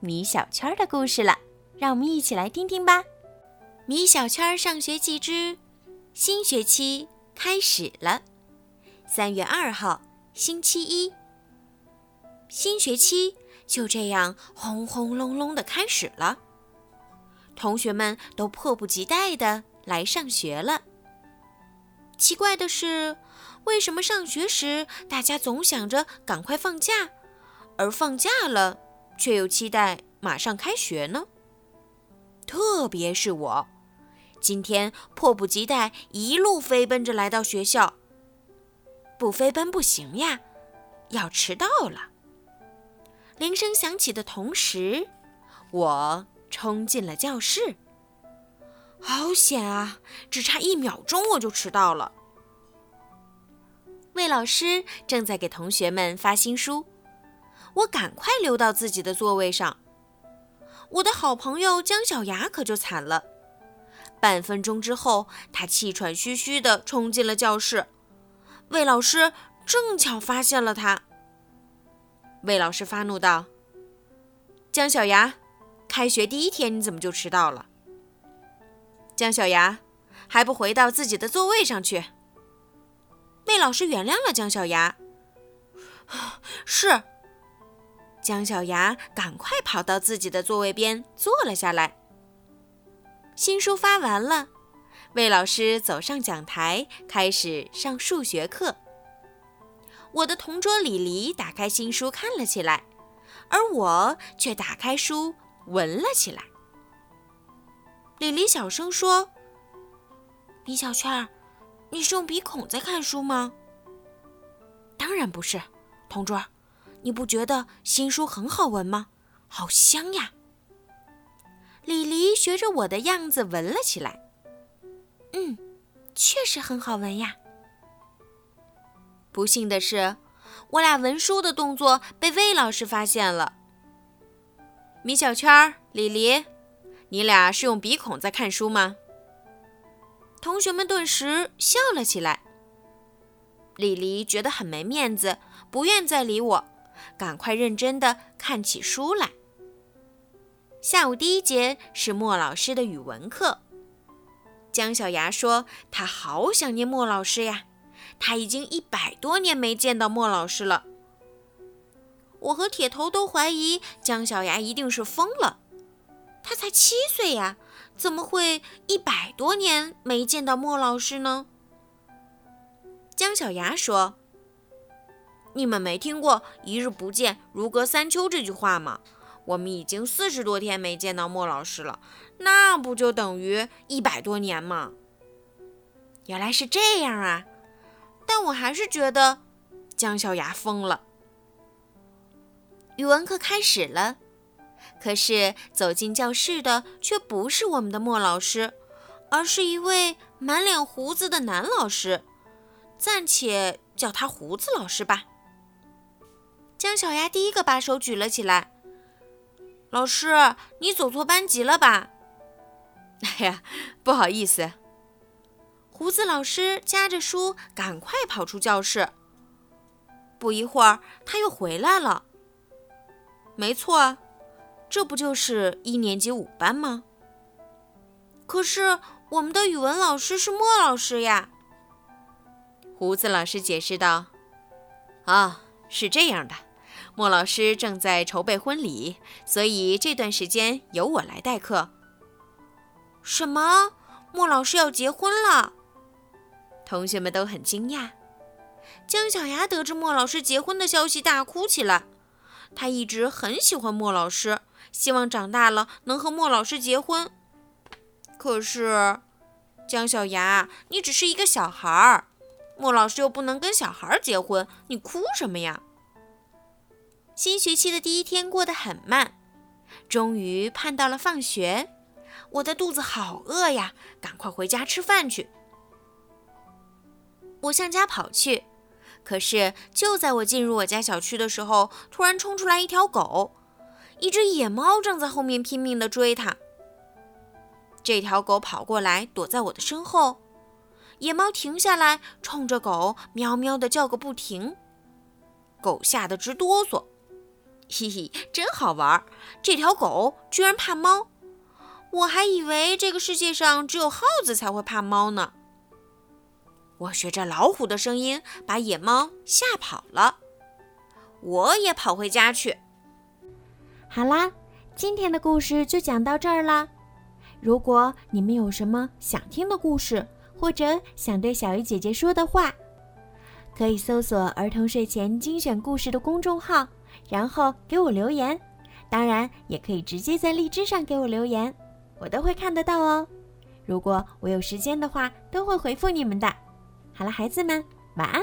米小圈的故事了，让我们一起来听听吧。米小圈上学记之新学期开始了，三月二号，星期一。新学期就这样轰轰隆隆的开始了，同学们都迫不及待的来上学了。奇怪的是，为什么上学时大家总想着赶快放假，而放假了却又期待马上开学呢？特别是我，今天迫不及待一路飞奔着来到学校，不飞奔不行呀，要迟到了。铃声响起的同时，我冲进了教室。好险啊！只差一秒钟我就迟到了。魏老师正在给同学们发新书，我赶快溜到自己的座位上。我的好朋友姜小牙可就惨了。半分钟之后，他气喘吁吁地冲进了教室。魏老师正巧发现了他。魏老师发怒道：“姜小牙，开学第一天你怎么就迟到了？”姜小牙还不回到自己的座位上去？魏老师原谅了姜小牙。是。姜小牙赶快跑到自己的座位边坐了下来。新书发完了，魏老师走上讲台，开始上数学课。我的同桌李黎打开新书看了起来，而我却打开书闻了起来。李黎小声说：“米小圈，你是用鼻孔在看书吗？”“当然不是，同桌，你不觉得新书很好闻吗？好香呀！”李黎学着我的样子闻了起来。“嗯，确实很好闻呀。”不幸的是，我俩闻书的动作被魏老师发现了。米小圈、李黎，你俩是用鼻孔在看书吗？同学们顿时笑了起来。李黎觉得很没面子，不愿再理我，赶快认真的看起书来。下午第一节是莫老师的语文课。姜小牙说：“他好想念莫老师呀。”他已经一百多年没见到莫老师了。我和铁头都怀疑姜小牙一定是疯了。他才七岁呀，怎么会一百多年没见到莫老师呢？姜小牙说：“你们没听过‘一日不见，如隔三秋’这句话吗？我们已经四十多天没见到莫老师了，那不就等于一百多年吗？”原来是这样啊！但我还是觉得姜小牙疯了。语文课开始了，可是走进教室的却不是我们的莫老师，而是一位满脸胡子的男老师，暂且叫他胡子老师吧。姜小牙第一个把手举了起来：“老师，你走错班级了吧？”“ 哎呀，不好意思。”胡子老师夹着书，赶快跑出教室。不一会儿，他又回来了。没错，这不就是一年级五班吗？可是我们的语文老师是莫老师呀。胡子老师解释道：“啊，是这样的，莫老师正在筹备婚礼，所以这段时间由我来代课。”什么？莫老师要结婚了？同学们都很惊讶。姜小牙得知莫老师结婚的消息，大哭起来。他一直很喜欢莫老师，希望长大了能和莫老师结婚。可是，姜小牙，你只是一个小孩儿，莫老师又不能跟小孩儿结婚，你哭什么呀？新学期的第一天过得很慢，终于盼到了放学，我的肚子好饿呀，赶快回家吃饭去。我向家跑去，可是就在我进入我家小区的时候，突然冲出来一条狗，一只野猫正在后面拼命地追它。这条狗跑过来，躲在我的身后。野猫停下来，冲着狗喵喵地叫个不停。狗吓得直哆嗦，嘿嘿，真好玩！这条狗居然怕猫，我还以为这个世界上只有耗子才会怕猫呢。我学着老虎的声音，把野猫吓跑了。我也跑回家去。好啦，今天的故事就讲到这儿啦。如果你们有什么想听的故事，或者想对小鱼姐姐说的话，可以搜索“儿童睡前精选故事”的公众号，然后给我留言。当然，也可以直接在荔枝上给我留言，我都会看得到哦。如果我有时间的话，都会回复你们的。好了，孩子们，晚安。